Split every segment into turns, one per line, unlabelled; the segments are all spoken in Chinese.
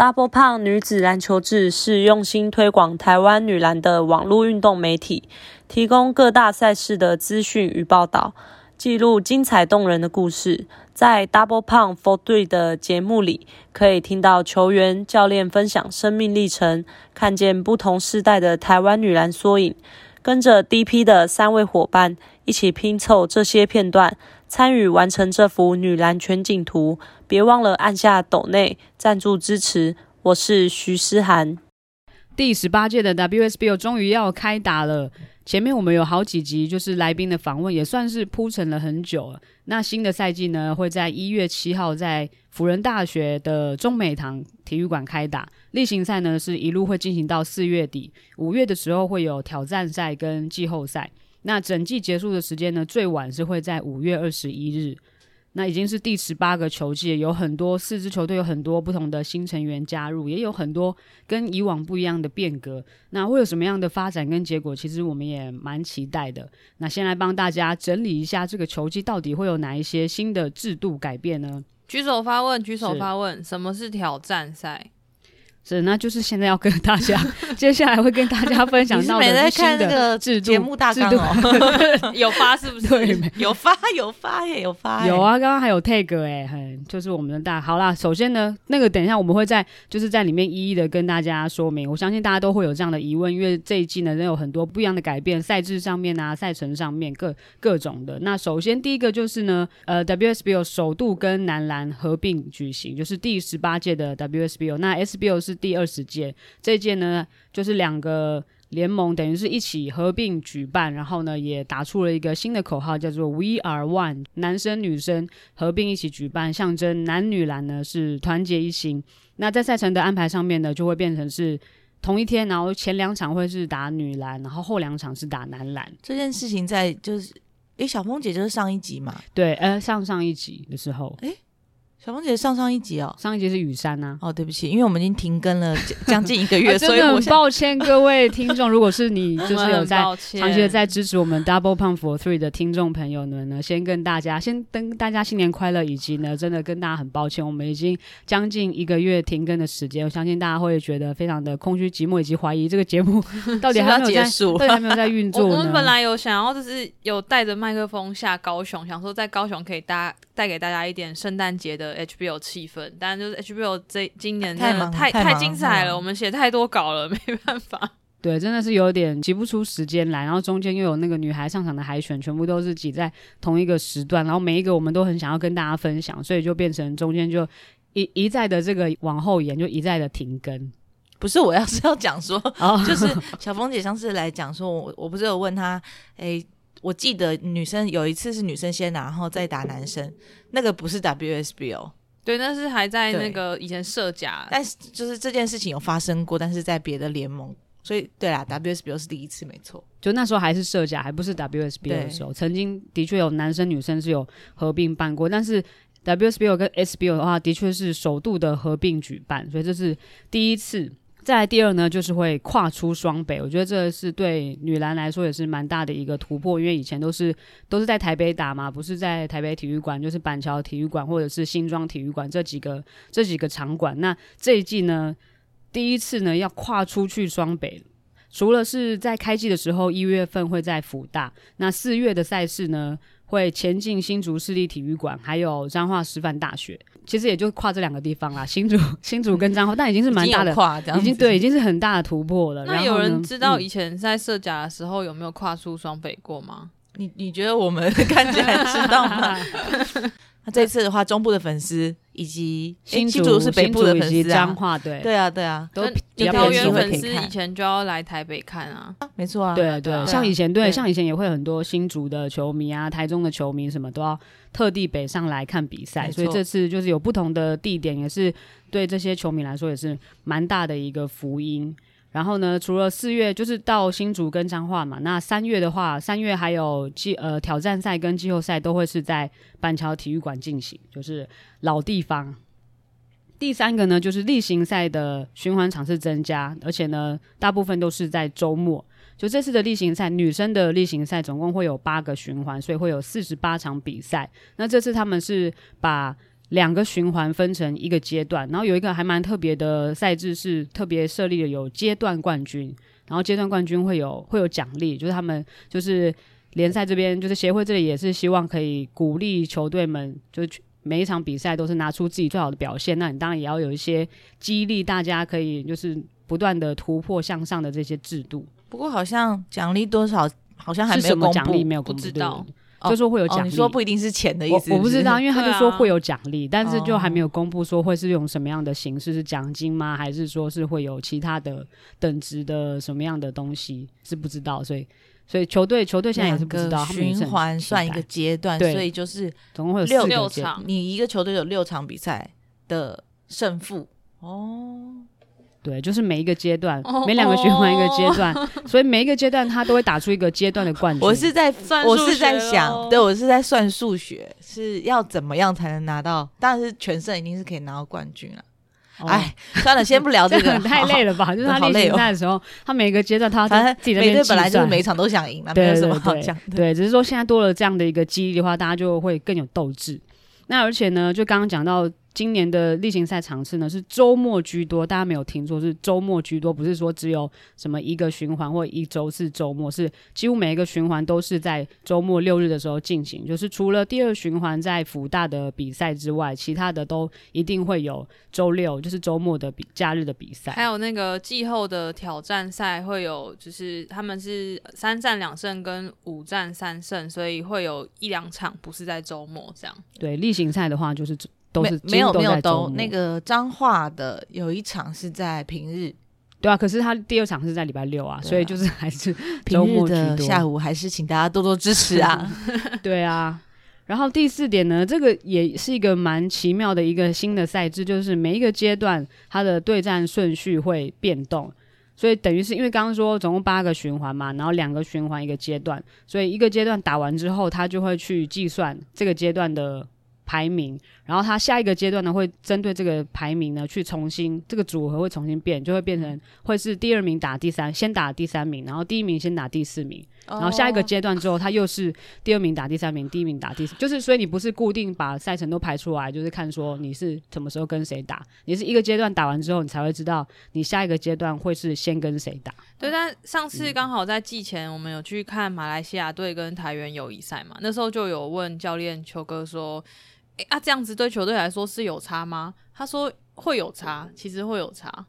Double 胖女子篮球志是用心推广台湾女篮的网络运动媒体，提供各大赛事的资讯与报道，记录精彩动人的故事。在 Double 胖 For Three 的节目里，可以听到球员、教练分享生命历程，看见不同世代的台湾女篮缩影。跟着 DP 的三位伙伴一起拼凑这些片段，参与完成这幅女篮全景图。别忘了按下抖内赞助支持。我是徐思涵。
第十八届的 WSBO 终于要开打了。前面我们有好几集，就是来宾的访问，也算是铺陈了很久了。那新的赛季呢，会在一月七号在辅仁大学的中美堂体育馆开打。例行赛呢，是一路会进行到四月底，五月的时候会有挑战赛跟季后赛。那整季结束的时间呢，最晚是会在五月二十一日。那已经是第十八个球季，有很多四支球队有很多不同的新成员加入，也有很多跟以往不一样的变革。那会有什么样的发展跟结果？其实我们也蛮期待的。那先来帮大家整理一下这个球季到底会有哪一些新的制度改变呢？
举手发问，举手发问，什么是挑战赛？
是，那就是现在要跟大家，接下来会跟大家分享到的
看那个
制
节目大纲
哦，有发是不是？
对，
有发有发耶，有发。
有啊，刚刚还有 tag 哎，很就是我们的大。好啦，首先呢，那个等一下我们会在就是在里面一一的跟大家说明。我相信大家都会有这样的疑问，因为这一季呢，仍有很多不一样的改变，赛制上面啊，赛程上面各各种的。那首先第一个就是呢，呃，WSBO 首度跟男篮合并举行，就是第十八届的 WSBO，那 SBO 是。是第二十届，这届呢就是两个联盟等于是一起合并举办，然后呢也打出了一个新的口号，叫做 “We Are One”，男生女生合并一起举办，象征男女篮呢是团结一心。那在赛程的安排上面呢，就会变成是同一天，然后前两场会是打女篮，然后后两场是打男篮。
这件事情在就是，诶，小峰姐就是上一集嘛？
对，呃，上上一集的时候，
诶。小凤姐上上一集哦，
上一集是雨山呐。
哦，对不起，因为我们已经停更了将近一个月，所以
很抱歉各位听众。如果是你就是有在长期的在支持我们 Double Pump for Three 的听众朋友们呢，先跟大家先跟大家新年快乐，以及呢，真的跟大家很抱歉，我们已经将近一个月停更的时间，我相信大家会觉得非常的空虚寂寞，以及怀疑这个节目 到底还没有
结束，
对，还没有在运作。
我们本来有想要就是有带着麦克风下高雄，想说在高雄可以带带给大家一点圣诞节的 HBO 气。氛，但就是 HBO 这今年真的太太精彩了，我们写太多稿了，没办法。
对，真的是有点挤不出时间来，然后中间又有那个女孩上场的海选，全部都是挤在同一个时段，然后每一个我们都很想要跟大家分享，所以就变成中间就一一再的这个往后延，就一再的停更。
不是，我要是要讲说，就是小峰姐上次来讲说，我我不是有问她，哎，我记得女生有一次是女生先拿，然后再打男生，那个不是 WSBO。
对，那是还在那个以前设甲，
但是就是这件事情有发生过，但是在别的联盟，所以对啦，WSBO 是第一次，没错。
就那时候还是设甲，还不是 WSBO 的时候，曾经的确有男生女生是有合并办过，但是 WSBO 跟 SBO 的话，的确是首度的合并举办，所以这是第一次。再来第二呢，就是会跨出双北，我觉得这是对女篮来说也是蛮大的一个突破，因为以前都是都是在台北打嘛，不是在台北体育馆，就是板桥体育馆或者是新庄体育馆这几个这几个场馆。那这一季呢，第一次呢要跨出去双北，除了是在开季的时候一月份会在福大，那四月的赛事呢？会前进新竹市立体育馆，还有彰化师范大学，其实也就跨这两个地方啦。新竹、新竹跟彰化，但已经是蛮大的
跨，
已经对，已经是很大的突破了。
那有人知道以前在设甲的时候有没有跨出双北过吗？
你你觉得我们 看起来知道吗？那这次的话，中部的粉丝以及
新竹
是北部的粉丝
啊，对。
对啊对啊，
都桃园粉丝以前就要来台北看啊，
没错啊，
对对，像以前对，像以前也会很多新竹的球迷啊，台中的球迷什么都要特地北上来看比赛，所以这次就是有不同的地点，也是对这些球迷来说也是蛮大的一个福音。然后呢，除了四月就是到新竹跟彰化嘛，那三月的话，三月还有季呃挑战赛跟季后赛都会是在板桥体育馆进行，就是老地方。第三个呢，就是例行赛的循环场次增加，而且呢，大部分都是在周末。就这次的例行赛，女生的例行赛总共会有八个循环，所以会有四十八场比赛。那这次他们是把两个循环分成一个阶段，然后有一个还蛮特别的赛制是特别设立的，有阶段冠军，然后阶段冠军会有会有奖励，就是他们就是联赛这边就是协会这里也是希望可以鼓励球队们，就是每一场比赛都是拿出自己最好的表现，那你当然也要有一些激励大家可以就是不断的突破向上的这些制度。
不过好像奖励多少好像还
是
没有公布，
奖励没有公布，
不知道
就说会有奖励，
你说不一定是钱的意思，
我我不知道，因为他就说会有奖励，但是就还没有公布说会是用什么样的形式，是奖金吗？还是说是会有其他的等值的什么样的东西是不知道，所以所以球队球队现在也是不知道，
循环算一个阶段，所以就是
总共会有
六
六场
你一个球队有六场比赛的胜负。哦。
对，就是每一个阶段
哦，
每两个循环一个阶段，所以每一个阶段他都会打出一个阶段的冠军。
我是在
算数
我是在
学
想，对我是在算数学，是要怎么样才能拿到？当然是全胜一定是可以拿到冠军了。
哦
哎、算了，先不聊这个，
太累
了。
吧？就是他例行
好累哦
赛的时候，他每个阶段他要
反正每队本来就是每场都想赢嘛，没有什么好讲。
对，只是说现在多了这样的一个激励的话，大家就会更有斗志。那而且呢，就刚刚讲到今年的例行赛场次呢是周末居多，大家没有听错，是周末居多，不是说只有什么一个循环或一周是周末，是几乎每一个循环都是在周末六日的时候进行。就是除了第二循环在福大的比赛之外，其他的都一定会有周六，就是周末的比假日的比赛。
还有那个季后的挑战赛会有，就是他们是三战两胜跟五战三胜，所以会有一两场不是在周末这样。
对例行赛的话，就是都是
没没有
都
没有都那个彰化的有一场是在平日，
对啊，可是他第二场是在礼拜六啊，
啊。
所以就是还是
平日的下午还是请大家多多支持啊。
对啊。然后第四点呢，这个也是一个蛮奇妙的一个新的赛制，就是每一个阶段它的对战顺序会变动，所以等于是因为刚刚说总共八个循环嘛，然后两个循环一个阶段，所以一个阶段打完之后，他就会去计算这个阶段的排名，然后他下一个阶段呢会针对这个排名呢去重新这个组合会重新变，就会变成会是第二名打第三，先打第三名，然后第一名先打第四名，然后下一个阶段之后，他又是第二名打第三名，第一名打第四，就是所以你不是固定把赛程都排出来，就是看说你是什么时候跟谁打，你是一个阶段打完之后，你才会知道你下一个阶段会是先跟谁打。
对，但上次刚好在季前，我们有去看马来西亚队跟台湾友谊赛嘛，那时候就有问教练球哥说：“诶啊，这样子对球队来说是有差吗？”他说会有差，其实会有差，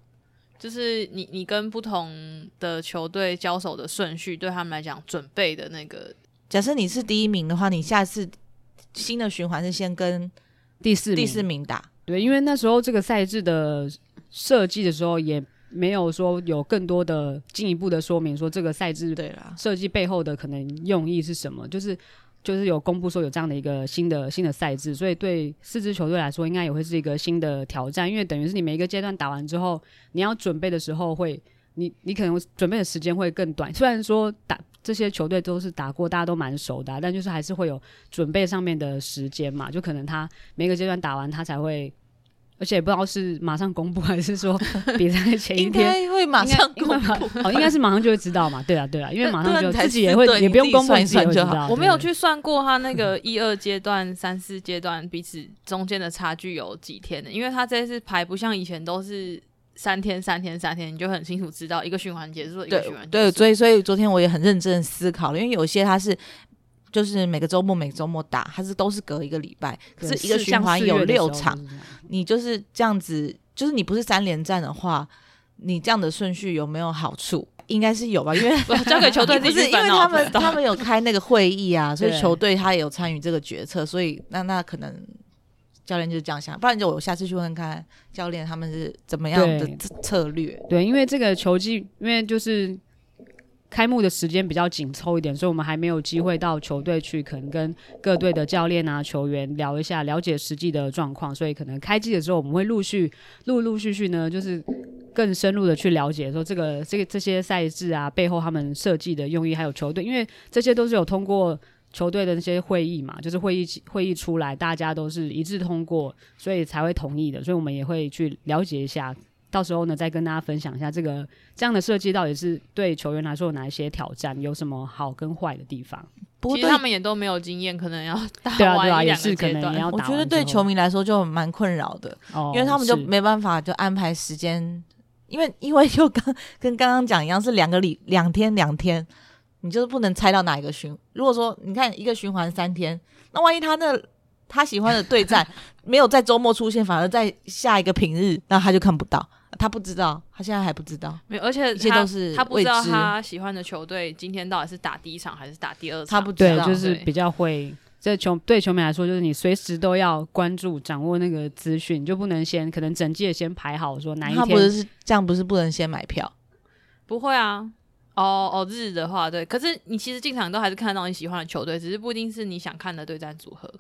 就是你你跟不同的球队交手的顺序，对他们来讲准备的那个
假设你是第一名的话，你下次新的循环是先跟
第四名，
第四名打。
对，因为那时候这个赛制的设计的时候也没有说有更多的进一步的说明，说这个赛制
对啦，
设计背后的可能用意是什么，就是就是有公布说有这样的一个新的新的赛制，所以对四支球队来说，应该也会是一个新的挑战，因为等于是你每一个阶段打完之后，你要准备的时候会，你你可能准备的时间会更短。虽然说打这些球队都是打过，大家都蛮熟的、但就是还是会有准备上面的时间嘛，就可能他每个阶段打完，他才会。而且也不知道是马上公布，还是说比赛前一
应
天
该会马上公布。
哦，应该是马上就会知道嘛。对啊，对啊，因为马上就自己也会也不用公布
算就好。
我没有去算过他那个一二阶段、三四阶段彼此中间的差距有几天的，因为他这次排不像以前都是三天、三天、三天，你就很清楚知道一个循环结束，一个
对
循环结
对，
束。
所以所以昨天我也很认真思考了，因为有些他是就是每个周末每个周末打，他是都是隔一个礼拜，可是一个循环有六场，你就是这样子，就是你不是三连战的话，你这样的顺序有没有好处？应该是有吧，因为
不 交给球队
不
自己
是 因为他们他们有开那个会议啊，所以球队他也有参与这个决策，所以那那可能教练就是这样想，不然就我下次去问问看教练他们是怎么样的策策略。
对，因为这个球技，因为就是开幕的时间比较紧凑一点，所以我们还没有机会到球队去，可能跟各队的教练啊、球员聊一下，了解实际的状况。所以可能开季的时候，我们会陆续、陆陆续续呢，就是更深入的去了解说这个、这个这些赛制啊背后他们设计的用意，还有球队，因为这些都是有通过。球队的那些会议嘛，就是会议会议出来，大家都是一致通过，所以才会同意的。所以我们也会去了解一下，到时候呢，再跟大家分享一下这个这样的设计到底是对球员来说有哪一些挑战，有什么好跟坏的地方。
其实他们也都没有经验，可能要 打
完
一两个
阶
段。
我觉得对球迷来说就蛮困扰的，因为他们就没办法就安排时间，因为因为就刚跟刚刚讲一样，是两个礼两天两天，你就是不能猜到哪一个循。如果说你看一个循环三天，那万一他那他喜欢的对战没有在周末出现，反而在下一个平日，那他就看不到。他不知道，他现在还不知道。
没有，而且
他都是
他不知道他喜欢的球队今天到底是打第一场还是打第二场。
他不知道，
就是比较会。这球对球迷来说，就是你随时都要关注、掌握那个资讯，就不能先可能整季先排好说哪一天。他
不是这样，不是不能先买票？
不会啊。哦哦，日的话对，可是你其实进场都还是看到你喜欢的球队，只是不一定是你想看的对战组合。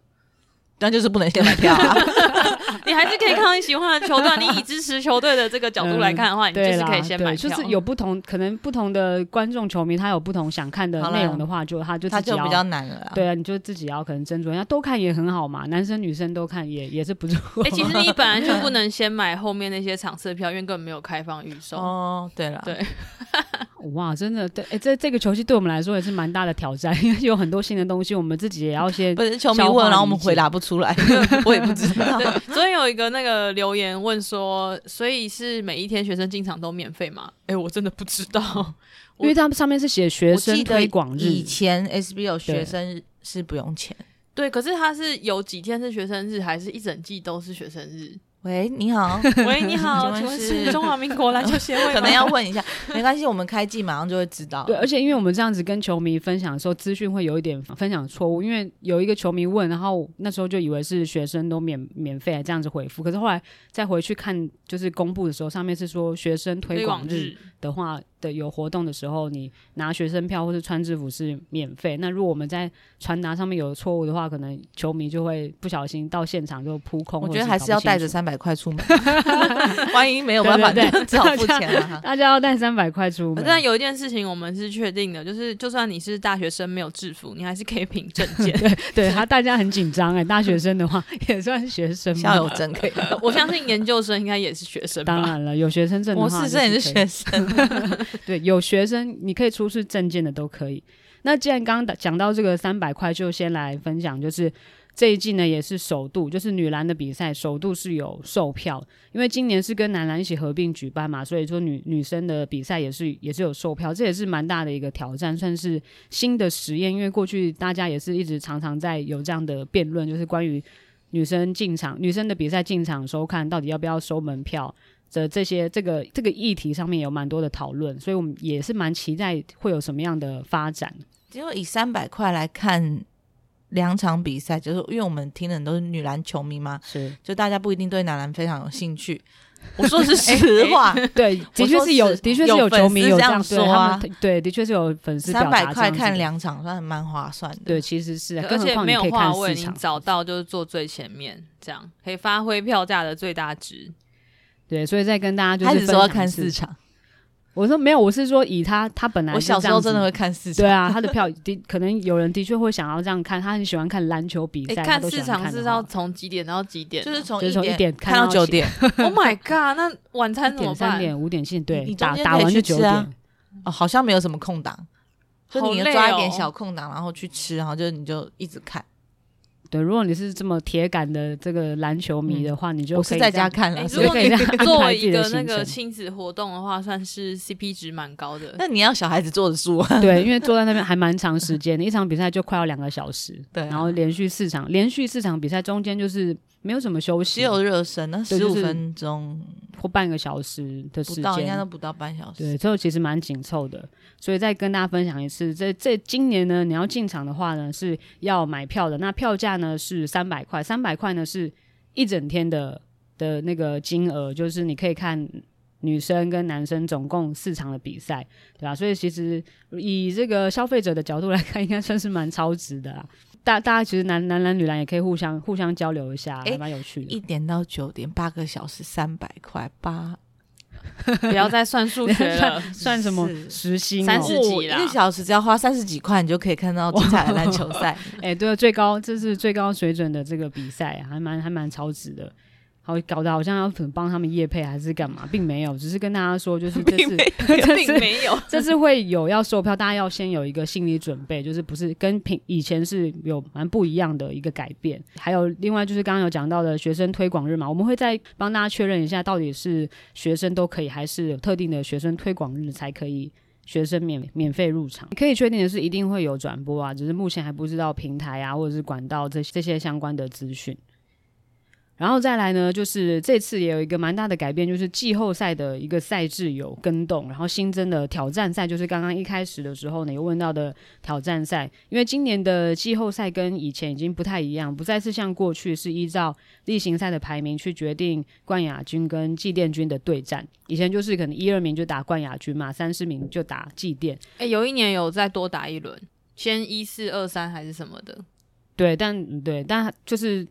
那就是不能先买票啊！
你还是可以看到你喜欢的球队。你以支持球队的这个角度来看的话，你就是可以先买
票。就是有不同，可能不同的观众球迷，他有不同想看的内容的话，就他就
他就比较难了。
对啊，你就自己要可能斟酌，人家都看也很好嘛，男生女生都看也也是不错。
哎，其实你本来就不能 先买后面那些场次的票，因为根本没有开放预售。
哦，对了，
对。
哇，真的，对，哎，这这个球季对我们来说也是蛮大的挑战，因为有很多新的东西，我们自己也要先
不是球迷问，然后我们回答不出来，我也不知道。
昨天有一个那个留言问说，所以是每一天学生进场都免费吗？哎，我真的不知道，
因为他们上面是写学生推广日，
以前 SBL 学生是不用钱，
对，可是他是有几天是学生日，还是一整季都是学生日？
喂，你好。
喂，你好，请问是中华民国篮球协会？
可能要问一下，没关系，我们开季马上就会知道。
对，而且因为我们这样子跟球迷分享的时候，资讯会有一点分享错误。因为有一个球迷问，然后那时候就以为是学生都免免费这样子回复，可是后来再回去看，就是公布的时候，上面是说学生推广日的话。的有活动的时候，你拿学生票或是穿制服是免费。那如果我们在传达上面有错误的话，可能球迷就会不小心到现场就扑空。
我觉得还是要带着三百块出门，万一没有办法，只好付钱了。
大家要带三百块出门。
但有一件事情我们是确定的，就是就算你是大学生没有制服，你还是可以凭证件。
对对，他大家很紧张哎，大学生的话也算学生，
校友证可以。
我相信研究生应该也是学生。
当然了，有学生证的话，
博士生也是学生。
对，有学生你可以出示证件的都可以。那既然刚刚讲到这个三百块，就先来分享，就是这一季呢也是首度，就是女篮的比赛首度是有售票，因为今年是跟男篮一起合并举办嘛，所以说女女生的比赛也是也是有售票，这也是蛮大的一个挑战，算是新的实验。因为过去大家也是一直常常在有这样的辩论，就是关于女生进场、女生的比赛进场收看到底要不要收门票。的这些这个这个议题上面有蛮多的讨论，所以我们也是蛮期待会有什么样的发展。
因为以三百块来看两场比赛，就是因为我们听的都是女篮球迷嘛，
是
就大家不一定对男篮非常有兴趣。我说是实话，
对，的确是有，的确是有球迷有这样
说
啊，对，的确是有粉丝
三百块看两场算蛮划算的。
对，其实是，
而且没有
话
位，你找到就是坐最前面，这样可以发挥票价的最大值。
对，所以再跟大家就是
说看市场，
我说没有，我是说以他他本来
我小时候真的会看市
场，对啊，他的票的可能有人的确会想要这样看，他很喜欢看篮球比赛，
看市场是要从几点到几点？
就是从
一
点
看
到九点。
Oh my god！那晚餐怎么
办？三点五点进，对，打打完就九点。
哦，好像没有什么空档，就你抓一点小空档，然后去吃，然后就你就一直看。
对，如果你是这么铁杆的这个篮球迷的话，你就可以
在家看了。
如果你 作为一个那个亲子活动的话，算是 CP 值蛮高的。
那你要小孩子坐着住，
对，因为坐在那边还蛮长时间，一场比赛就快要两个小时。
对，
然后连续四场，连续四场比赛中间就是。没有什么休息，
只有热身，那十五分钟
或半个小时的时间，
应该都不到半小时。
对，最后其实蛮紧凑的，所以再跟大家分享一次，这这今年呢，你要进场的话呢，是要买票的。那票价呢是三百块，三百块呢是一整天的的那个金额，就是你可以看女生跟男生总共四场的比赛，对吧？所以其实以这个消费者的角度来看，应该算是蛮超值的啦。大大家其实男男男女篮也可以互相互相交流一下，还蛮有趣的。
一点到九点，八个小时，三百块八，
不要再算数学了，
算 什么时薪？
三十几
一个小时只要花三十几块，你就可以看到精彩的篮球赛。
哎，对，最高这是最高水准的这个比赛，还蛮还蛮超值的。好搞得好像要可能帮他们业配还是干嘛，并没有，只是跟大家说，就是 这次
并没有，
这次会有要售票，大家要先有一个心理准备，就是不是跟平以前是有蛮不一样的一个改变。还有另外就是刚刚有讲到的学生推广日嘛，我们会再帮大家确认一下，到底是学生都可以，还是有特定的学生推广日才可以，学生免免费入场。可以确定的是，一定会有转播啊，只是目前还不知道平台啊或者是管道这这些相关的资讯。然后再来呢，就是这次也有一个蛮大的改变，就是季后赛的一个赛制有更动，然后新增的挑战赛，就是刚刚一开始的时候呢有问到的挑战赛。因为今年的季后赛跟以前已经不太一样，不再是像过去是依照例行赛的排名去决定冠亚军跟季殿军的对战，以前就是可能一二名就打冠亚军嘛，三四名就打季殿。
哎，有一年有再多打一轮，先一四二三还是什么的？
对，但对，但就是。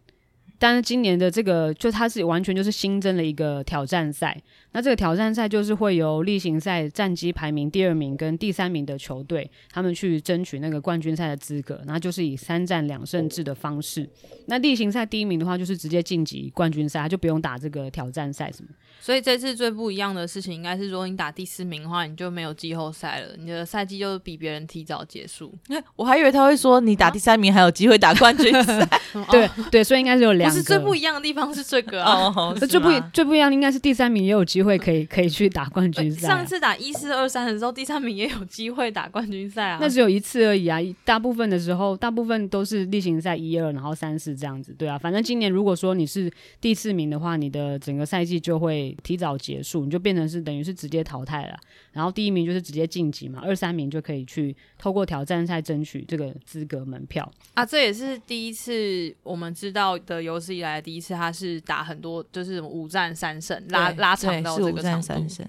但是今年的这个，就它是完全就是新增了一个挑战赛。那这个挑战赛就是会由例行赛战绩排名第二名跟第三名的球队，他们去争取那个冠军赛的资格。那就是以三战两胜制的方式。那例行赛第一名的话，就是直接晋级冠军赛，就不用打这个挑战赛什么。
所以这次最不一样的事情，应该是如果你打第四名的话，你就没有季后赛了，你的赛季就比别人提早结束。
我还以为他会说你打第三名还有机会打冠军赛。
对对，所以应该是有两。
不是最不一样的地方是这个啊哦，
最不最不一样应该是第三名也有机会可以可以去打冠军赛。
上次打一四二三的时候，第三名也有机会打冠军赛啊。
那只有一次而已啊，大部分的时候，大部分都是例行赛一二，然后三四这样子。对啊，反正今年如果说你是第四名的话，你的整个赛季就会提早结束。你就变成是等于是直接淘汰了，然后第一名就是直接晋级嘛，二三名就可以去透过挑战赛争取这个资格门票
啊。这也是第一次我们知道的有史以来第一次，他是打很多就是五战三胜，拉拉长到这个
战三胜。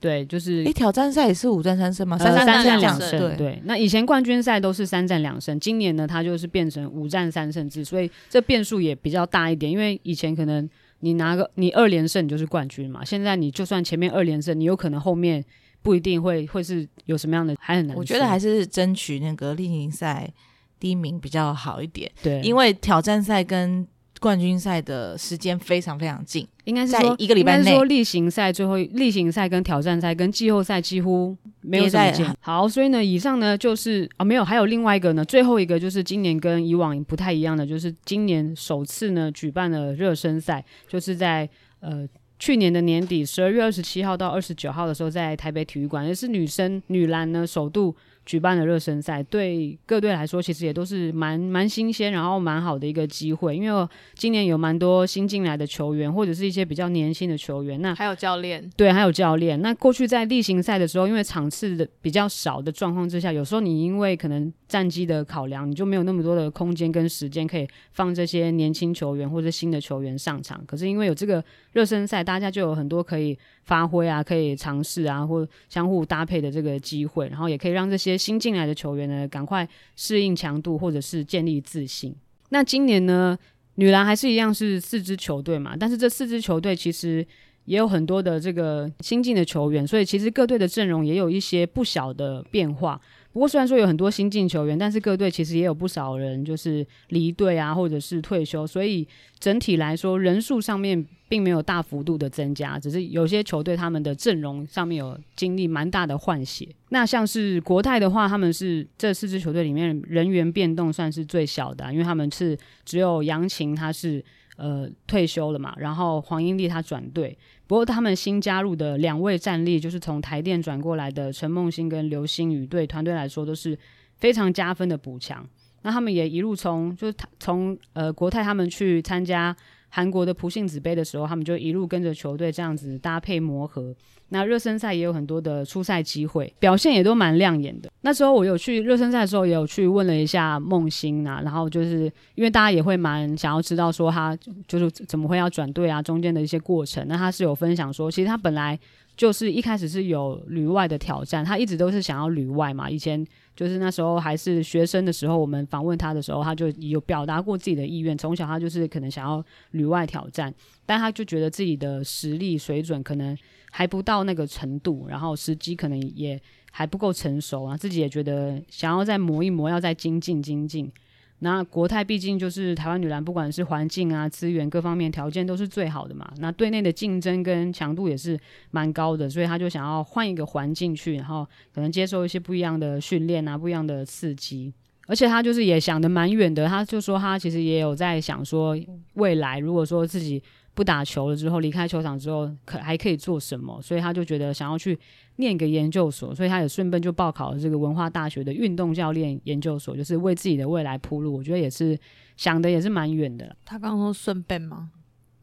对，就是
诶，挑战赛也是五战三胜吗？
三
战
两胜。对，那以前冠军赛都是三战两胜，今年呢，它就是变成五战三胜制，所以这变数也比较大一点，因为以前可能。你拿个你二连胜，你就是冠军嘛。现在你就算前面二连胜，你有可能后面不一定会会是有什么样的，还很难。
我觉得还是争取那个例行赛第一名比较好一点。
对，
因为挑战赛跟。冠军赛的时间非常非常近，
应该是说
一个礼拜内。
说例行赛最后例行赛跟挑战赛跟季后赛几乎没有在近。好，所以呢，以上呢就是啊没有，还有另外一个呢，最后一个就是今年跟以往不太一样的，就是今年首次呢举办了热身赛，就是在呃去年的年底十二月二十七号到二十九号的时候，在台北体育馆，也是女生女篮呢首度。举办的热身赛对各队来说，其实也都是蛮蛮新鲜，然后蛮好的一个机会。因为今年有蛮多新进来的球员，或者是一些比较年轻的球员。那
还有教练，
对，还有教练。那过去在例行赛的时候，因为场次的比较少的状况之下，有时候你因为可能战绩的考量，你就没有那么多的空间跟时间可以放这些年轻球员或者新的球员上场。可是因为有这个热身赛，大家就有很多可以发挥啊，可以尝试啊，或相互搭配的这个机会，然后也可以让这些。新进来的球员呢，赶快适应强度，或者是建立自信。那今年呢，女篮还是一样是四支球队嘛，但是这四支球队其实也有很多的这个新进的球员，所以其实各队的阵容也有一些不小的变化。不过虽然说有很多新进球员，但是各队其实也有不少人就是离队啊，或者是退休，所以整体来说人数上面并没有大幅度的增加，只是有些球队他们的阵容上面有经历蛮大的换血。那像是国泰的话，他们是这四支球队里面人员变动算是最小的，因为他们是只有杨琴他是。呃，退休了嘛，然后黄英丽她转队，不过他们新加入的两位战力，就是从台电转过来的陈梦欣跟刘星宇，对团队来说都是非常加分的补强。那他们也一路从就是从呃国泰他们去参加。韩国的普信子杯的时候，他们就一路跟着球队这样子搭配磨合。那热身赛也有很多的出赛机会，表现也都蛮亮眼的。那时候我有去热身赛的时候，也有去问了一下梦欣啊，然后就是因为大家也会蛮想要知道说他就是怎么会要转队啊，中间的一些过程。那他是有分享说，其实他本来就是一开始是有旅外的挑战，他一直都是想要旅外嘛，以前。就是那时候还是学生的时候，我们访问他的时候，他就有表达过自己的意愿。从小他就是可能想要旅外挑战，但他就觉得自己的实力水准可能还不到那个程度，然后时机可能也还不够成熟啊。自己也觉得想要再磨一磨，要再精进精进。那国泰毕竟就是台湾女篮，不管是环境啊、资源各方面条件都是最好的嘛。那队内的竞争跟强度也是蛮高的，所以他就想要换一个环境去，然后可能接受一些不一样的训练啊、不一样的刺激。而且他就是也想得蛮远的，他就说他其实也有在想说，未来如果说自己不打球了之后，离开球场之后，可还可以做什么？所以他就觉得想要去。念个研究所，所以他也顺便就报考了这个文化大学的运动教练研究所，就是为自己的未来铺路。我觉得也是想的也是蛮远的。
他刚刚说顺便吗？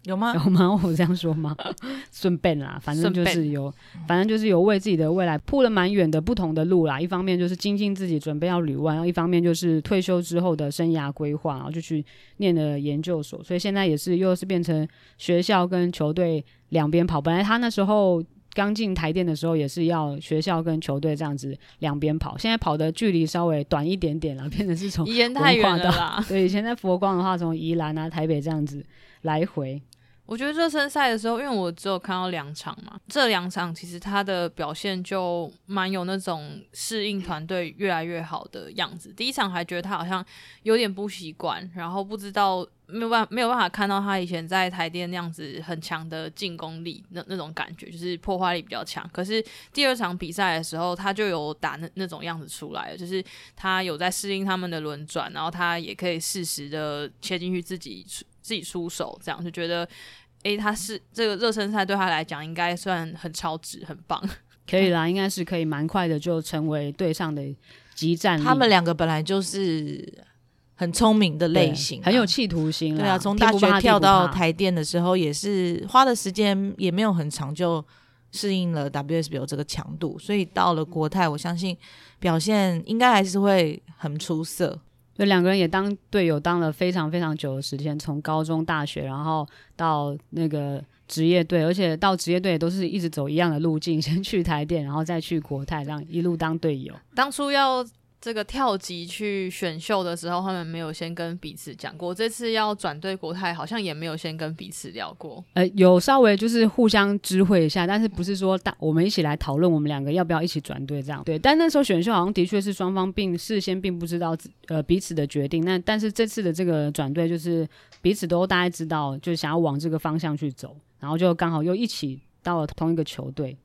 有吗？
有吗？我这样说吗？顺便啦，反正就是有，反正就是有为自己的未来铺了蛮远的不同的路啦。一方面就是精进自己，准备要旅外；然后一方面就是退休之后的生涯规划，然后就去念了研究所。所以现在也是又是变成学校跟球队两边跑。本来他那时候。刚进台电的时候，也是要学校跟球队这样子两边跑。现在跑的距离稍微短一点点了，变成是从
宜兰太远了啦。
对，以前在佛光的话，从宜兰啊、台北这样子来回。
我觉得热身赛的时候，因为我只有看到两场嘛，这两场其实他的表现就蛮有那种适应团队越来越好的样子。第一场还觉得他好像有点不习惯，然后不知道没有办没有办法看到他以前在台电那样子很强的进攻力那那种感觉，就是破坏力比较强。可是第二场比赛的时候，他就有打那那种样子出来了，就是他有在适应他们的轮转，然后他也可以适时的切进去自己自己出手，这样就觉得。诶，他是这个热身赛对他来讲应该算很超值，很棒，
可以啦，应该是可以蛮快的就成为队上的激战。
他们两个本来就是很聪明的类型，
很有企图心。
对啊，从大学跳到台电的时候，也是花的时间也没有很长，就适应了 WSBO 这个强度，所以到了国泰，我相信表现应该还是会很出色。
就两个人也当队友当了非常非常久的时间，从高中、大学，然后到那个职业队，而且到职业队都是一直走一样的路径，先去台电，然后再去国泰，这样一路当队友。
当初要。这个跳级去选秀的时候，他们没有先跟彼此讲过。这次要转队国泰，好像也没有先跟彼此聊过。
呃，有稍微就是互相知会一下，但是不是说大我们一起来讨论我们两个要不要一起转队这样。对，但那时候选秀好像的确是双方并事先并不知道呃彼此的决定。那但是这次的这个转队就是彼此都大概知道，就想要往这个方向去走，然后就刚好又一起到了同一个球队。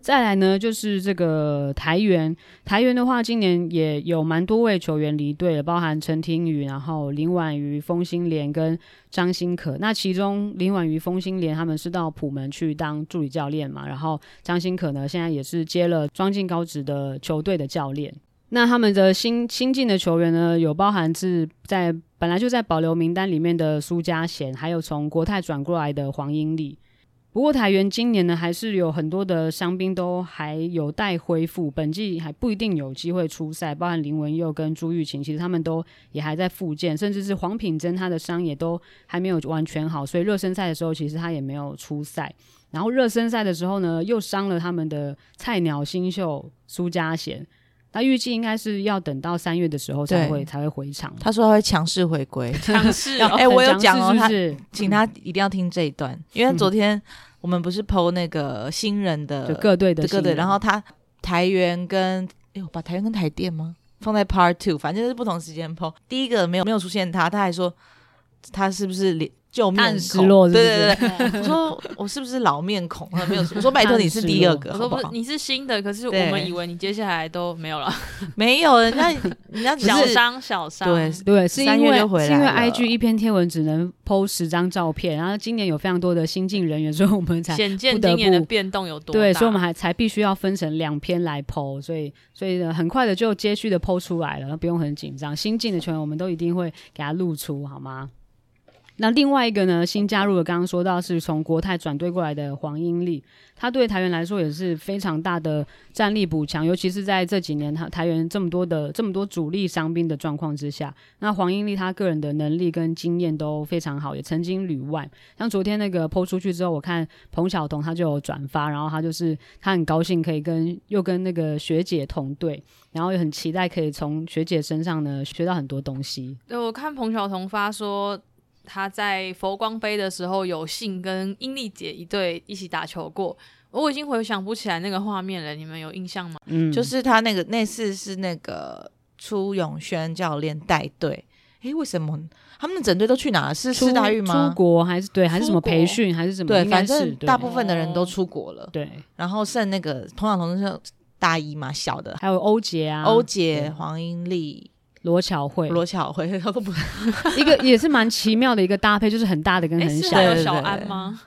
再来呢，就是这个台元。台元的话，今年也有蛮多位球员离队了，包含陈庭宇，然后林婉瑜、封心莲跟张新可。那其中林婉瑜、封心莲他们是到浦门去当助理教练嘛，然后张新可呢，现在也是接了庄进高职的球队的教练。那他们的新新进的球员呢，有包含是在本来就在保留名单里面的苏家贤，还有从国泰转过来的黄英丽。不过台元今年呢，还是有很多的伤兵都还有待恢复，本季还不一定有机会出赛，包含林文佑跟朱玉琴，其实他们都也还在复健，甚至是黄品珍他的伤也都还没有完全好，所以热身赛的时候其实他也没有出赛。然后热身赛的时候呢，又伤了他们的菜鸟新秀苏家贤，那预计应该是要等到三月的时候才会才会回场。
他说他会强势回归，
强势。
哎，我有讲哦，他请他一定要听这一段，因为昨天我们不是剖那个新人的
各队的
各队，然后他台员跟哎呦，把台员跟台电吗放在 Part Two，反正是不同时间剖。第一个没有没有出现他，他还说他是不是连。旧面
孔，
对对 对，我说我是不是老面孔？没有，我说 拜托你是第二个，
我说不是，你是新的，可是我们以为你接下来都没有了，
没有人家人家
小伤小伤，
对对，是因为是因为 IG 一篇贴文只能 PO 十张照片，然后今年有非常多的新进人员，所以我们才
显见今年的变动有多
对，所以我们还才必须要分成两篇来 PO，所以所以呢，很快的就接续的 PO 出来了，不用很紧张，新进的球员我们都一定会给他露出，好吗？那另外一个呢，新加入的，刚刚说到是从国泰转队过来的黄英丽，他对台元来说也是非常大的战力补强，尤其是在这几年他台元这么多的这么多主力伤兵的状况之下，那黄英丽他个人的能力跟经验都非常好，也曾经旅外。像昨天那个抛出去之后，我看彭晓彤他就有转发，然后他就是他很高兴可以跟又跟那个学姐同队，然后也很期待可以从学姐身上呢学到很多东西。
对，我看彭晓彤发说。他在佛光杯的时候有幸跟英丽姐一对一起打球过，我已经回想不起来那个画面了，你们有印象吗？
嗯，就是他那个那次是那个初永轩教练带队，哎，为什么他们的整队都去哪了？是施大运吗？
出国还是对？还是什么培训？还是什么？
对，反正大部分的人都出国了。
对，
然后剩那个彭晓彤是大一嘛，小的，
还有欧杰啊，
欧杰、黄英丽、
罗巧慧、
罗巧慧，他都不
一个也是蛮奇妙的一个搭配，就是很大的跟很小
的小安吗？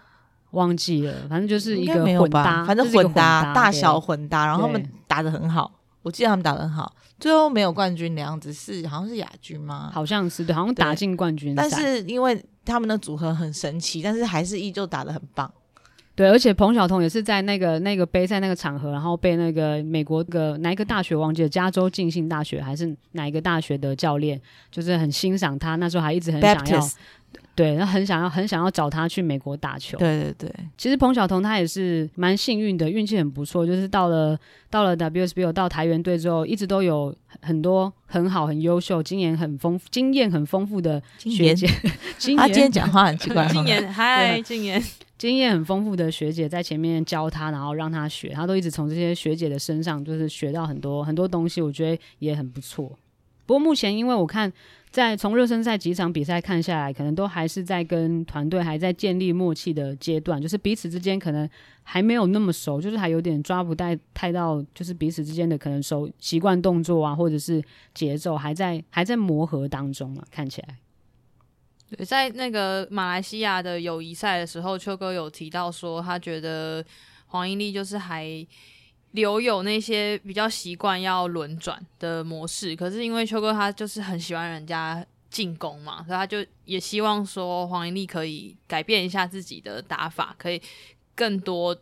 忘记了，反正就是一个混搭，
反正混搭大小混搭，然后他们打的很好，我记得他们打的很好。最后没有冠军的样子，是好像是亚军吗？
好像是对，好像打进冠军
但是因为他们的组合很神奇，但是还是依旧打的很棒。
对，而且彭晓彤也是在那个那个杯赛那个场合，然后被那个美国的哪一个大学忘记了，加州浸信大学还是哪一个大学的教练，就是很欣赏他，那时候还一直很想要。对，他很想要，很想要找他去美国打球。
对对对，
其实彭晓彤他也是蛮幸运的，运气很不错，就是到了到了 WSBO 到台元队之后，一直都有很多很好、很优秀、经验很丰、经验很丰富的学姐。
他今天讲话很奇怪。
经验嗨，经验
经验很丰富的学姐在前面教他，然后让他学，他都一直从这些学姐的身上就是学到很多很多东西，我觉得也很不错。不过目前因为我看。在从热身赛几场比赛看下来，可能都还是在跟团队还在建立默契的阶段，就是彼此之间可能还没有那么熟，就是还有点抓不带太到，就是彼此之间的可能熟习惯动作啊，或者是节奏还在还在磨合当中啊，看起来。
对，在那个马来西亚的友谊赛的时候，秋哥有提到说，他觉得黄英丽就是还。留有那些比较习惯要轮转的模式，可是因为秋哥他就是很喜欢人家进攻嘛，所以他就也希望说黄英丽可以改变一下自己的打法，可以更多。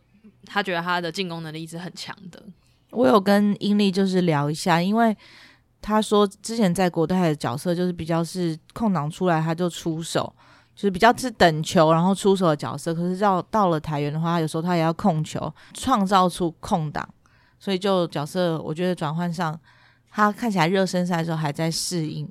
他觉得他的进攻能力是很强的。
我有跟英丽就是聊一下，因为他说之前在国泰的角色就是比较是空档出来他就出手，就是比较是等球然后出手的角色。可是到到了台元的话，有时候他也要控球，创造出空档。所以就角色，我觉得转换上，他看起来热身赛的时候还在适应，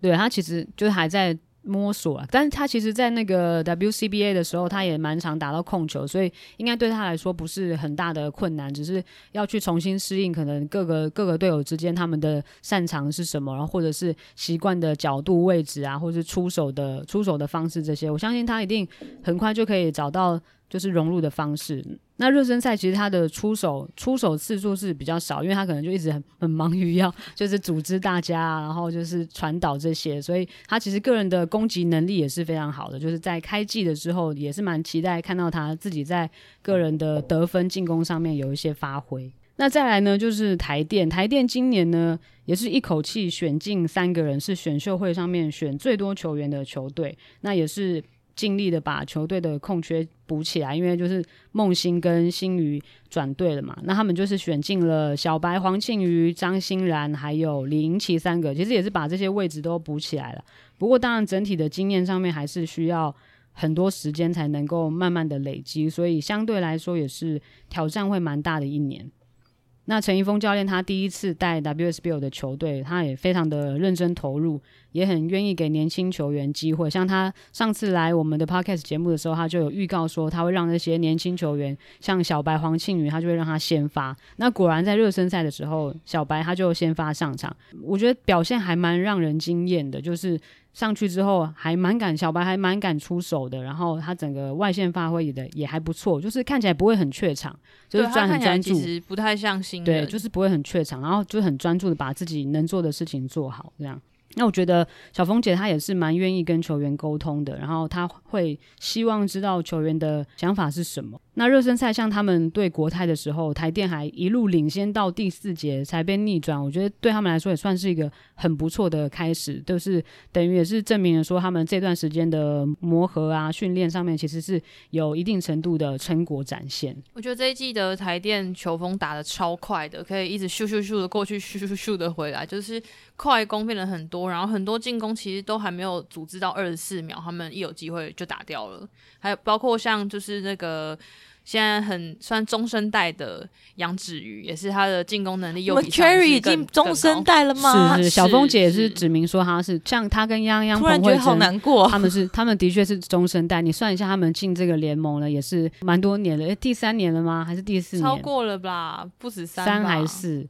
对他其实就是还在摸索啊。但是他其实，在那个 WCBA 的时候，他也蛮常打到控球，所以应该对他来说不是很大的困难，只是要去重新适应，可能各个各个队友之间他们的擅长是什么，然后或者是习惯的角度位置啊，或者是出手的出手的方式这些，我相信他一定很快就可以找到。就是融入的方式。那热身赛其实他的出手出手次数是比较少，因为他可能就一直很很忙于要就是组织大家，然后就是传导这些，所以他其实个人的攻击能力也是非常好的。就是在开季的时候，也是蛮期待看到他自己在个人的得分进攻上面有一些发挥。那再来呢，就是台电，台电今年呢也是一口气选进三个人，是选秀会上面选最多球员的球队，那也是。尽力的把球队的空缺补起来，因为就是梦欣跟新宇转队了嘛，那他们就是选进了小白、黄庆瑜、张欣然还有李盈琪三个，其实也是把这些位置都补起来了。不过当然整体的经验上面还是需要很多时间才能够慢慢的累积，所以相对来说也是挑战会蛮大的一年。那陈一峰教练他第一次带 WSBL 的球队，他也非常的认真投入，也很愿意给年轻球员机会。像他上次来我们的 Podcast 节目的时候，他就有预告说他会让那些年轻球员，像小白、黄庆宇，他就会让他先发。那果然在热身赛的时候，小白他就先发上场，我觉得表现还蛮让人惊艳的，就是。上去之后还蛮敢，小白还蛮敢出手的，然后他整个外线发挥的也还不错，就是看起来不会很怯场，就是专很专注，
其实不太像新
人，对，就是不会很怯场，然后就很专注的把自己能做的事情做好，这样。那我觉得小峰姐她也是蛮愿意跟球员沟通的，然后她会希望知道球员的想法是什么。那热身赛像他们对国泰的时候，台电还一路领先到第四节才被逆转，我觉得对他们来说也算是一个很不错的开始，就是等于也是证明了说他们这段时间的磨合啊、训练上面其实是有一定程度的成果展现。
我觉得这一季的台电球风打的超快的，可以一直咻咻咻的过去，咻咻咻的回来，就是快攻变了很多，然后很多进攻其实都还没有组织到二十四秒，他们一有机会就打掉了。还有包括像就是那个。现在很算中生代的杨子瑜，也是他的进攻能力又比
Cherry 已经中生代了吗？
是是，小峰姐也是指明说他是像他跟泱泱，
突然觉得好难过。
他们是他们的确是中生代，你算一下，他们进这个联盟了也是蛮多年了，第三年了吗？还是第四年？
超过了吧？不止三，
三还是？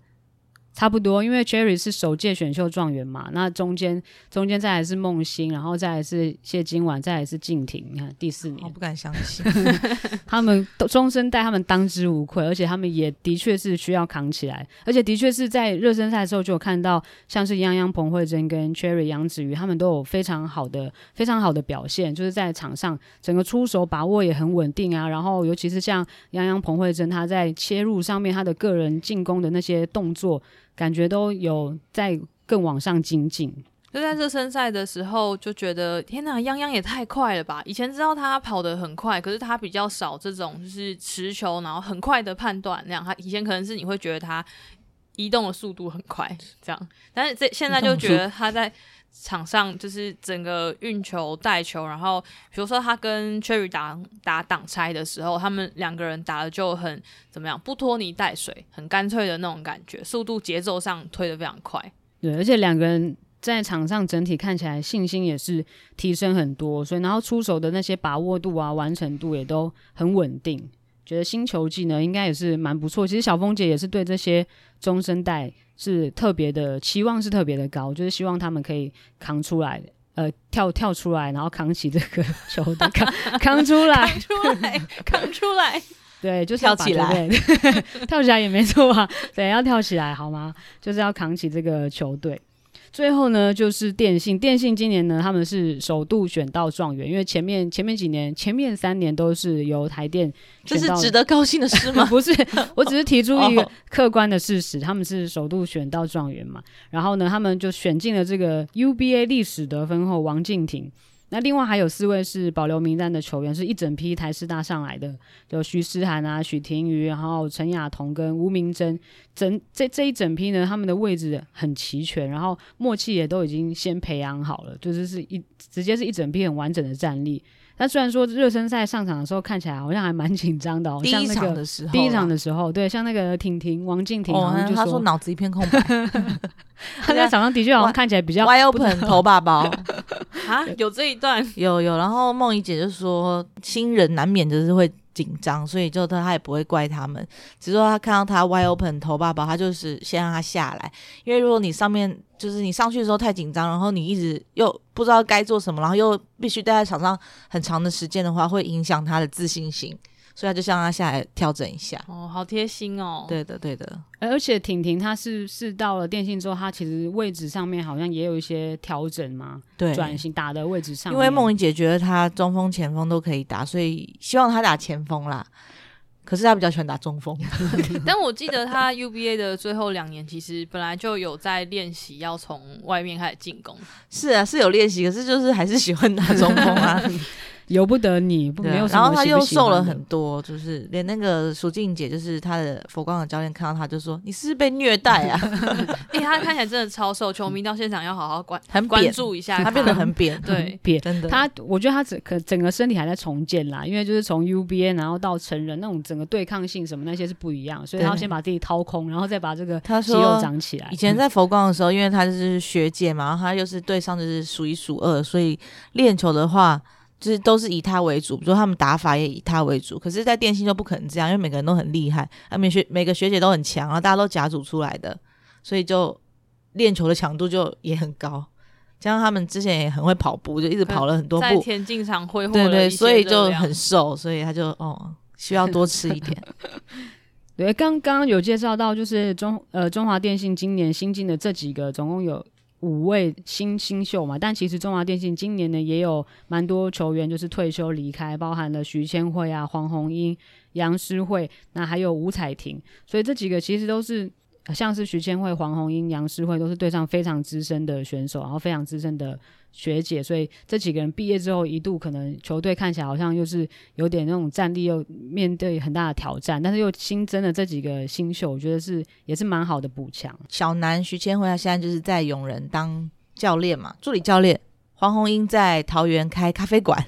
差不多，因为 Cherry 是首届选秀状元嘛，那中间中间再来是梦欣，然后再来是谢金婉，再来是静婷，你看第四年，
我不敢相信，
他们终身带他们当之无愧，而且他们也的确是需要扛起来，而且的确是在热身赛的时候就有看到，像是泱泱彭慧珍跟 Cherry 杨子瑜，他们都有非常好的非常好的表现，就是在场上整个出手把握也很稳定啊，然后尤其是像泱泱彭慧珍，她在切入上面，她的个人进攻的那些动作。感觉都有在更往上精进，
就在热身赛的时候就觉得天哪，泱泱也太快了吧！以前知道他跑得很快，可是他比较少这种就是持球然后很快的判断那样。他以前可能是你会觉得他移动的速度很快这样，但是这现在就觉得他在。场上就是整个运球带球，然后比如说他跟崔宇打打挡拆的时候，他们两个人打的就很怎么样，不拖泥带水，很干脆的那种感觉，速度节奏上推的非常快。
对，而且两个人在场上整体看起来信心也是提升很多，所以然后出手的那些把握度啊、完成度也都很稳定。觉得新球技呢应该也是蛮不错。其实小峰姐也是对这些中生代。是特别的期望是特别的高，就是希望他们可以扛出来，呃，跳跳出来，然后扛起这个球的扛扛出来，
扛出来，扛出来，
对，就是
跳起来，
跳起来也没错啊，对，要跳起来好吗？就是要扛起这个球队。最后呢，就是电信。电信今年呢，他们是首度选到状元，因为前面前面几年，前面三年都是由台电。
这是值得高兴的事吗？
不是，我只是提出一个客观的事实，他们是首度选到状元嘛。然后呢，他们就选进了这个 UBA 历史得分后王敬婷。那另外还有四位是保留名单的球员，是一整批台师大上来的，有徐诗涵啊、许廷瑜，然后陈雅彤跟吴明珍，整这这一整批呢，他们的位置很齐全，然后默契也都已经先培养好了，就是是一直接是一整批很完整的战力。那虽然说热身赛上场的时候看起来好像还蛮紧张的，哦
第
一
场的时候，
第一场的时候，对，像那个婷婷、王静婷，好像就
说脑子一片空白。
他在场上的确好像看起来比较
wide open 头把包
啊，有这一段
有有。然后梦怡姐就说，新人难免就是会。紧张，所以就他他也不会怪他们，只是说他看到他 wide open 头爸爸，他就是先让他下来，因为如果你上面就是你上去的时候太紧张，然后你一直又不知道该做什么，然后又必须待在场上很长的时间的话，会影响他的自信心。所以他就让他下来调整一下
哦，好贴心哦。
对的，对的。
而且婷婷她是是到了电信之后，她其实位置上面好像也有一些调整嘛，
对，
转型打的位置上。
因为梦莹姐觉得她中锋、前锋都可以打，所以希望她打前锋啦。可是她比较喜欢打中锋。
但我记得她 UBA 的最后两年，其实本来就有在练习要从外面开始进攻。
是啊，是有练习，可是就是还是喜欢打中锋啊。
由不得你，没有。
然后他又瘦了很多，就是连那个舒静姐，就是他的佛光的教练，看到他就说：“你是不是被虐待啊？”
因为他看起来真的超瘦，球迷到现场要好好关
很
关注一下，
他变得很扁，
对，
扁，
真的。
他我觉得他整可整个身体还在重建啦，因为就是从 UBA 然后到成人那种整个对抗性什么那些是不一样，所以他要先把自己掏空，然后再把这个肌肉长起来。
以前在佛光的时候，因为他就是学姐嘛，然后他又是对上就是数一数二，所以练球的话。就是都是以他为主，比如说他们打法也以他为主。可是，在电信就不可能这样，因为每个人都很厉害，啊，每学每个学姐都很强啊，大家都甲组出来的，所以就练球的强度就也很高。加上他们之前也很会跑步，就一直跑了很多步，在
田径场挥霍
对对，所以就很瘦，所以他就哦需要多吃一点。
对，刚刚有介绍到，就是中呃中华电信今年新进的这几个，总共有。五位新新秀嘛，但其实中华电信今年呢也有蛮多球员就是退休离开，包含了徐千惠啊、黄红英、杨诗慧，那还有吴彩婷，所以这几个其实都是。像是徐千惠、黄红英、杨诗慧都是队上非常资深的选手，然后非常资深的学姐，所以这几个人毕业之后一度可能球队看起来好像又是有点那种战力又面对很大的挑战，但是又新增了这几个新秀，我觉得是也是蛮好的补强。
小南徐千惠他现在就是在永仁当教练嘛，助理教练。黄宏英在桃园开咖啡馆。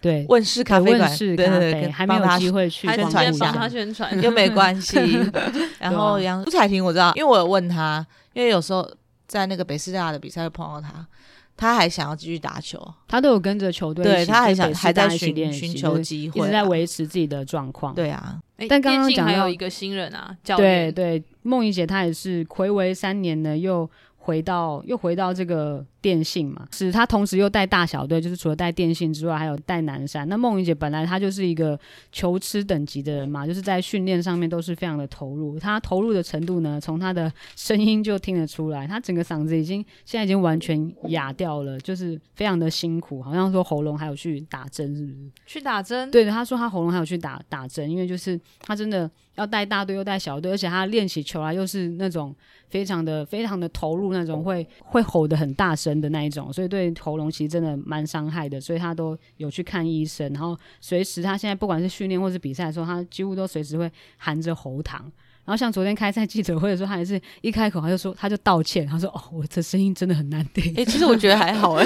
对，
问世咖啡馆，对对对，
还没有机会去
宣传一下，
他宣传。
又没关系。然后杨朱彩婷我知道，因为我有问他，因为有时候在那个北师大的比赛会碰到他，他还想要继续打球，
他都有跟着球队，
对他还
想
还在
寻
寻求机会，
一直在维持自己的状况。
对啊，
但刚刚讲
还有一个新人啊，
对对，梦怡姐她也是暌违三年呢，又回到又回到这个。电信嘛，是他同时又带大小队，就是除了带电信之外，还有带南山。那梦云姐本来她就是一个求吃等级的人嘛，就是在训练上面都是非常的投入。她投入的程度呢，从她的声音就听得出来，她整个嗓子已经现在已经完全哑掉了，就是非常的辛苦。好像说喉咙还有去打针，是不是？
去打针？
对的，她说她喉咙还有去打打针，因为就是她真的要带大队又带小队，而且她练起球来又是那种非常的非常的投入，那种会会吼的很大声。的那一种，所以对喉咙其实真的蛮伤害的，所以他都有去看医生，然后随时他现在不管是训练或是比赛的时候，他几乎都随时会含着喉糖。然后像昨天开赛记者会的时候，他也是一开口他就说他就道歉，他说哦我的声音真的很难听。
哎，其实我觉得还好哎，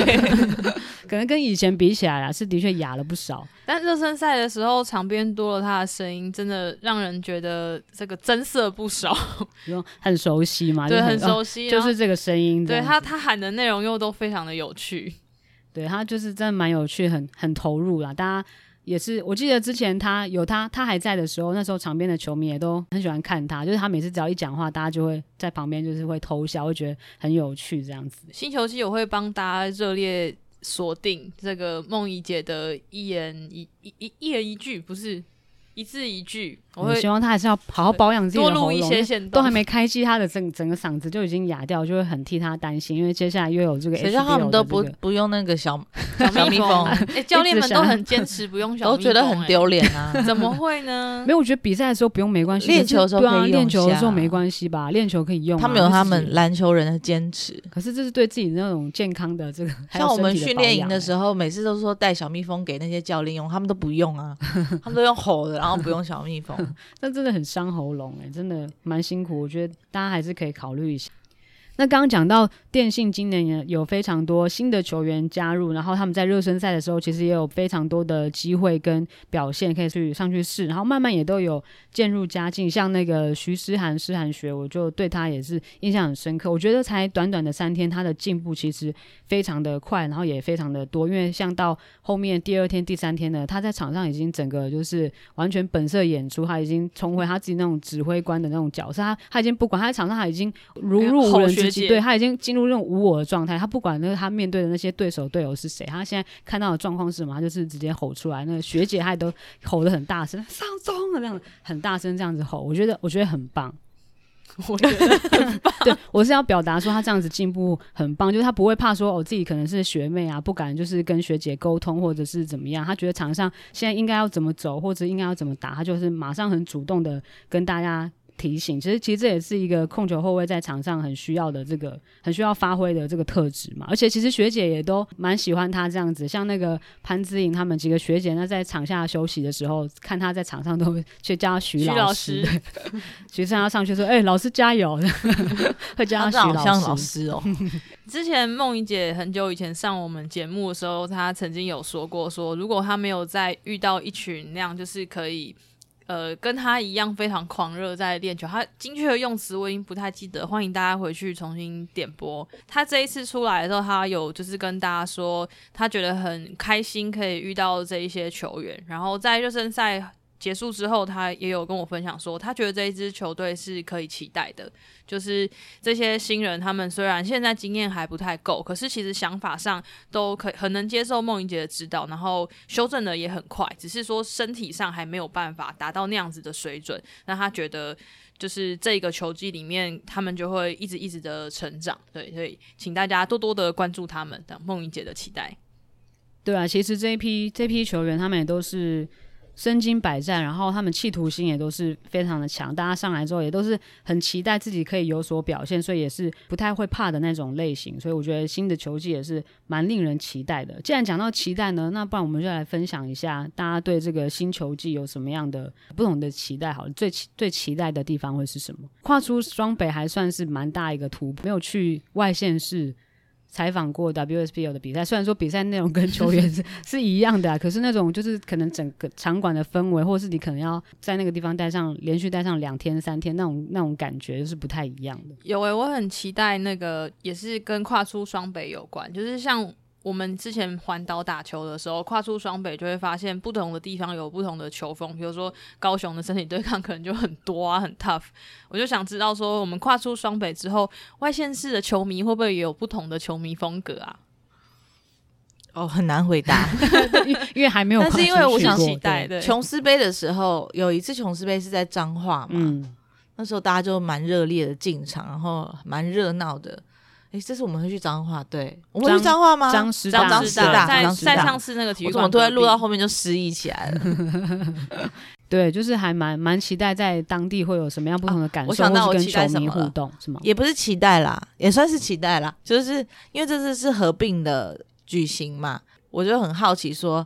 可能跟以前比起来啊，是的确哑了不少。
但热身赛的时候，场边多了他的声音，真的让人觉得这个增色不少，
很熟悉嘛，
对，很熟悉，
就是这个声音。
对他他喊的内容又都非常的有趣，
对他就是真的蛮有趣，很很投入啦，大家。也是，我记得之前他有他，他还在的时候，那时候场边的球迷也都很喜欢看他，就是他每次只要一讲话，大家就会在旁边就是会偷笑，会觉得很有趣这样子。
星球季我会帮大家热烈锁定这个梦怡姐的一言一一一一言一句，不是。一字一句，我会
希望他还是要好好保养自己的
喉
咙，都还没开机，他的整整个嗓子就已经哑掉，就会很替他担心，因为接下来又有这个。谁
叫他们都不不用那个小小蜜蜂？
哎，教练们都很坚持不用小蜜
蜂，都觉得很丢脸啊！
怎么会呢？
没有，我觉得比赛的时候不用没关系，
练球的时候可以用
练球的时候没关系吧？练球可以用。
他们有他们篮球人的坚持，
可是这是对自己那种健康的这个。
像我们训练营的时候，每次都说带小蜜蜂给那些教练用，他们都不用啊，他们都用吼的，然后不用小蜜。
蜂，但真的很伤喉咙哎，真的蛮辛苦。我觉得大家还是可以考虑一下。那刚刚讲到电信今年也有非常多新的球员加入，然后他们在热身赛的时候，其实也有非常多的机会跟表现可以去上去试，然后慢慢也都有渐入佳境。像那个徐诗涵、诗涵学，我就对他也是印象很深刻。我觉得才短短的三天，他的进步其实非常的快，然后也非常的多。因为像到后面第二天、第三天呢，他在场上已经整个就是完全本色演出，他已经重回他自己那种指挥官的那种角色。他他已经不管他在场上，他已经如入无人。对他已经进入那种无我的状态，他不管那个他面对的那些对手队友是谁，他现在看到的状况是什么，他就是直接吼出来。那个学姐她都吼得很大声，上钟了这样很大声这样子吼，我觉得我觉得很棒，
我觉得很棒。对
我是要表达说他这样子进步很棒，就是他不会怕说我自己可能是学妹啊，不敢就是跟学姐沟通或者是怎么样，他觉得场上现在应该要怎么走或者应该要怎么打，他就是马上很主动的跟大家。提醒，其实其实这也是一个控球后卫在场上很需要的这个很需要发挥的这个特质嘛。而且其实学姐也都蛮喜欢他这样子，像那个潘之颖他们几个学姐，那在场下休息的时候，看他在场上都会去叫徐
老
师，学生要上去说：“哎，老师加油！”会叫
他
徐
老师哦。
之前梦怡姐很久以前上我们节目的时候，她曾经有说过，说如果她没有在遇到一群那样，就是可以。呃，跟他一样非常狂热在练球，他精确的用词我已经不太记得，欢迎大家回去重新点播。他这一次出来的时候，他有就是跟大家说，他觉得很开心可以遇到这一些球员，然后在热身赛。结束之后，他也有跟我分享说，他觉得这一支球队是可以期待的。就是这些新人，他们虽然现在经验还不太够，可是其实想法上都可以很能接受梦莹姐的指导，然后修正的也很快。只是说身体上还没有办法达到那样子的水准。那他觉得，就是这个球季里面，他们就会一直一直的成长。对，所以请大家多多的关注他们，等梦莹姐的期待。
对啊，其实这一批这批球员，他们也都是。身经百战，然后他们企图心也都是非常的强。大家上来之后也都是很期待自己可以有所表现，所以也是不太会怕的那种类型。所以我觉得新的球季也是蛮令人期待的。既然讲到期待呢，那不然我们就来分享一下大家对这个新球季有什么样的不同的期待。好了，最最期待的地方会是什么？跨出双北还算是蛮大一个突破，没有去外县市。采访过 WSBO 的比赛，虽然说比赛内容跟球员 是是一样的，可是那种就是可能整个场馆的氛围，或是你可能要在那个地方待上连续待上两天三天，那种那种感觉是不太一样的。
有诶，我很期待那个也是跟跨出双北有关，就是像。我们之前环岛打球的时候，跨出双北就会发现不同的地方有不同的球风，比如说高雄的身体对抗可能就很多啊，很 tough。我就想知道说，我们跨出双北之后，外县市的球迷会不会也有不同的球迷风格啊？
哦，很难回答，
因为还没有。
但是因为我想
期待，
琼斯杯的时候，有一次琼斯杯是在彰化嘛，那时候大家就蛮热烈的进场，然后蛮热闹的。哎，这次我们会去彰化，对，我们去彰化吗？
彰师
大，彰师大，
在在上次那个体育馆，
怎么突然录到后面就失忆起来了？
对，就是还蛮蛮期待在当地会有什么样不同的感受，
我想到我
期待什么互动是吗？
也不是期待啦，也算是期待啦，就是因为这次是合并的。举行嘛，我就很好奇，说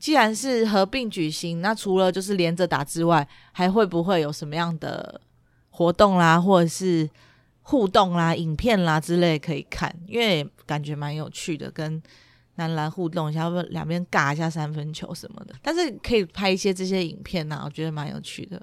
既然是合并举行，那除了就是连着打之外，还会不会有什么样的活动啦，或者是互动啦、影片啦之类可以看？因为感觉蛮有趣的，跟男篮互动一下，不两边尬一下三分球什么的。但是可以拍一些这些影片呐，我觉得蛮有趣的。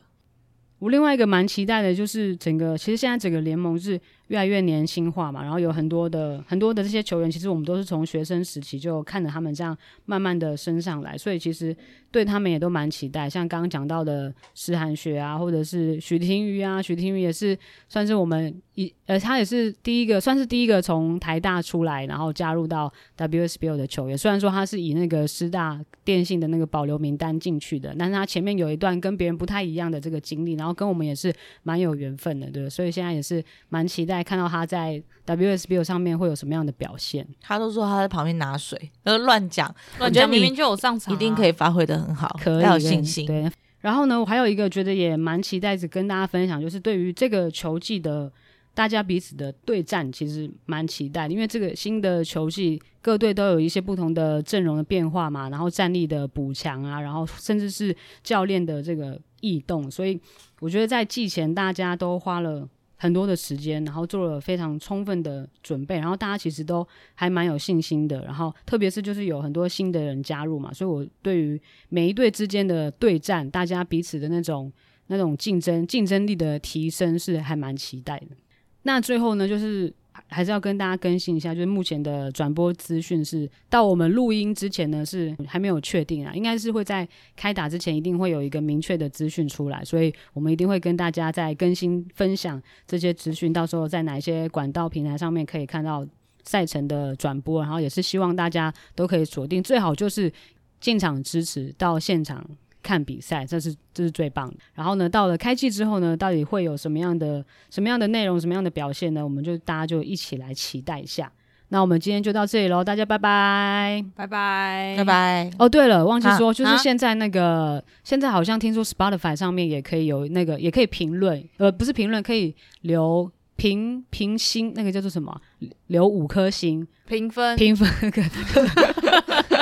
我另外一个蛮期待的就是整个，其实现在整个联盟是。越来越年轻化嘛，然后有很多的很多的这些球员，其实我们都是从学生时期就看着他们这样慢慢的升上来，所以其实对他们也都蛮期待。像刚刚讲到的石寒雪啊，或者是许廷瑜啊，许廷瑜也是算是我们一呃，他也是第一个算是第一个从台大出来，然后加入到 WSBL 的球员。虽然说他是以那个师大电信的那个保留名单进去的，但是他前面有一段跟别人不太一样的这个经历，然后跟我们也是蛮有缘分的，对，所以现在也是蛮期待。在看到他在 WSBL 上面会有什么样的表现？
他都说他在旁边拿水，呃，乱讲，
乱讲，明明就有上场，
一定可以发挥的很好，
可以
有信心。
对，然后呢，我还有一个觉得也蛮期待着跟大家分享，就是对于这个球季的大家彼此的对战，其实蛮期待，因为这个新的球季各队都有一些不同的阵容的变化嘛，然后战力的补强啊，然后甚至是教练的这个异动，所以我觉得在季前大家都花了。很多的时间，然后做了非常充分的准备，然后大家其实都还蛮有信心的。然后特别是就是有很多新的人加入嘛，所以我对于每一队之间的对战，大家彼此的那种那种竞争竞争力的提升是还蛮期待的。那最后呢，就是。还是要跟大家更新一下，就是目前的转播资讯是到我们录音之前呢，是还没有确定啊，应该是会在开打之前一定会有一个明确的资讯出来，所以我们一定会跟大家在更新分享这些资讯，到时候在哪一些管道平台上面可以看到赛程的转播，然后也是希望大家都可以锁定，最好就是进场支持到现场。看比赛，这是这是最棒的。然后呢，到了开季之后呢，到底会有什么样的什么样的内容，什么样的表现呢？我们就大家就一起来期待一下。那我们今天就到这里喽，大家拜拜，
拜拜，
拜拜。
哦，对了，忘记说，就是现在那个，现在好像听说 Spotify 上面也可以有那个，也可以评论，呃，不是评论，可以留评评星，那个叫做什么？留五颗星
评分，
评分。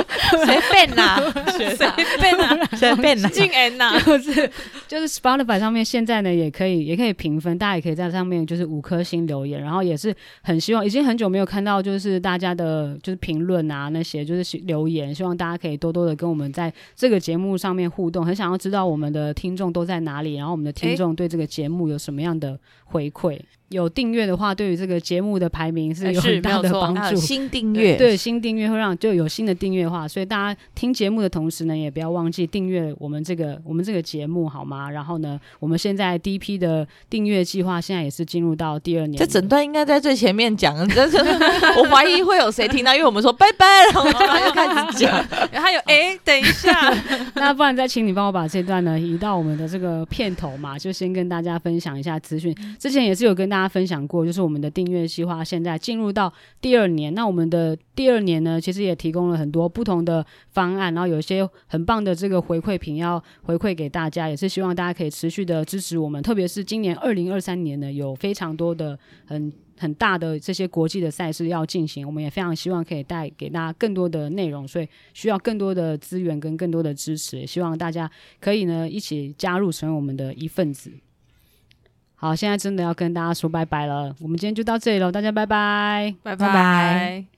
随便呐，
随便呐，
随便呐，
进 N 呐，
就是就是 Spotify 上面现在呢也可以也可以评分，大家也可以在上面就是五颗星留言，然后也是很希望，已经很久没有看到就是大家的就是评论啊那些就是留言，希望大家可以多多的跟我们在这个节目上面互动，很想要知道我们的听众都在哪里，然后我们的听众对这个节目有什么样的回馈。有订阅的话，对于这个节目的排名是有很大的帮助。
新订阅
对新订阅会让就有新的订阅话，所以大家听节目的同时呢，也不要忘记订阅我们这个我们这个节目好吗？然后呢，我们现在第一批的订阅计划现在也是进入到第二年。
这整段应该在最前面讲，但是我怀疑会有谁听到，因为我们说拜拜，然后又开始讲，
然后有哎，等一下，
那不然再请你帮我把这段呢移到我们的这个片头嘛，就先跟大家分享一下资讯。之前也是有跟大大家分享过，就是我们的订阅计划现在进入到第二年。那我们的第二年呢，其实也提供了很多不同的方案，然后有一些很棒的这个回馈品要回馈给大家，也是希望大家可以持续的支持我们。特别是今年二零二三年呢，有非常多的很很大的这些国际的赛事要进行，我们也非常希望可以带给大家更多的内容，所以需要更多的资源跟更多的支持，希望大家可以呢一起加入成为我们的一份子。好，现在真的要跟大家说拜拜了。我们今天就到这里了，大家拜拜，
拜拜。